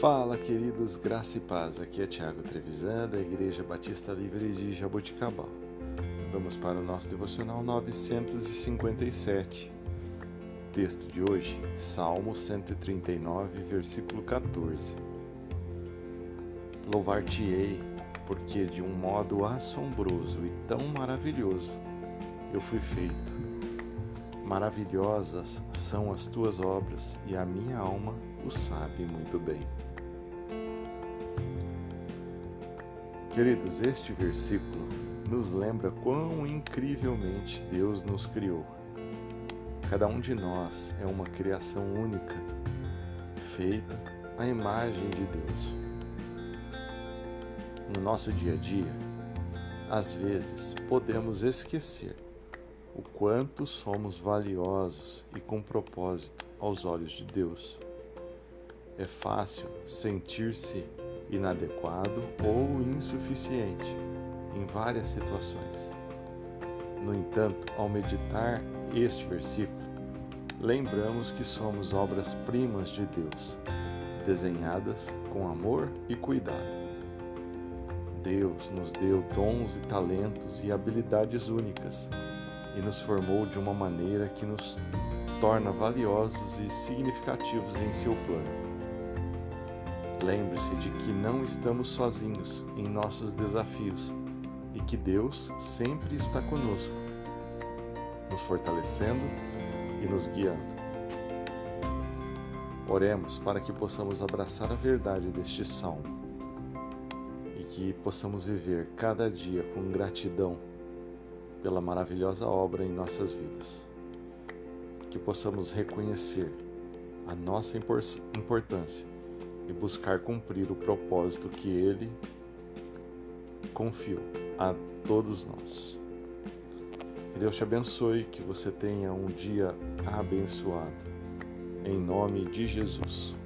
Fala, queridos, graça e paz. Aqui é Tiago Trevisan, da Igreja Batista Livre de Jaboticabal. Vamos para o nosso devocional 957. Texto de hoje, Salmo 139, versículo 14. Louvar-te-ei, porque de um modo assombroso e tão maravilhoso eu fui feito. Maravilhosas são as tuas obras, e a minha alma o sabe muito bem. Queridos, este versículo nos lembra quão incrivelmente Deus nos criou. Cada um de nós é uma criação única, feita à imagem de Deus. No nosso dia a dia, às vezes podemos esquecer o quanto somos valiosos e com propósito aos olhos de Deus. É fácil sentir-se inadequado ou insuficiente em várias situações. No entanto, ao meditar este versículo, lembramos que somos obras-primas de Deus, desenhadas com amor e cuidado. Deus nos deu dons e talentos e habilidades únicas e nos formou de uma maneira que nos torna valiosos e significativos em seu plano. Lembre-se de que não estamos sozinhos em nossos desafios e que Deus sempre está conosco, nos fortalecendo e nos guiando. Oremos para que possamos abraçar a verdade deste salmo e que possamos viver cada dia com gratidão pela maravilhosa obra em nossas vidas. Que possamos reconhecer a nossa importância e buscar cumprir o propósito que Ele confiou a todos nós. Que Deus te abençoe, que você tenha um dia abençoado. Em nome de Jesus.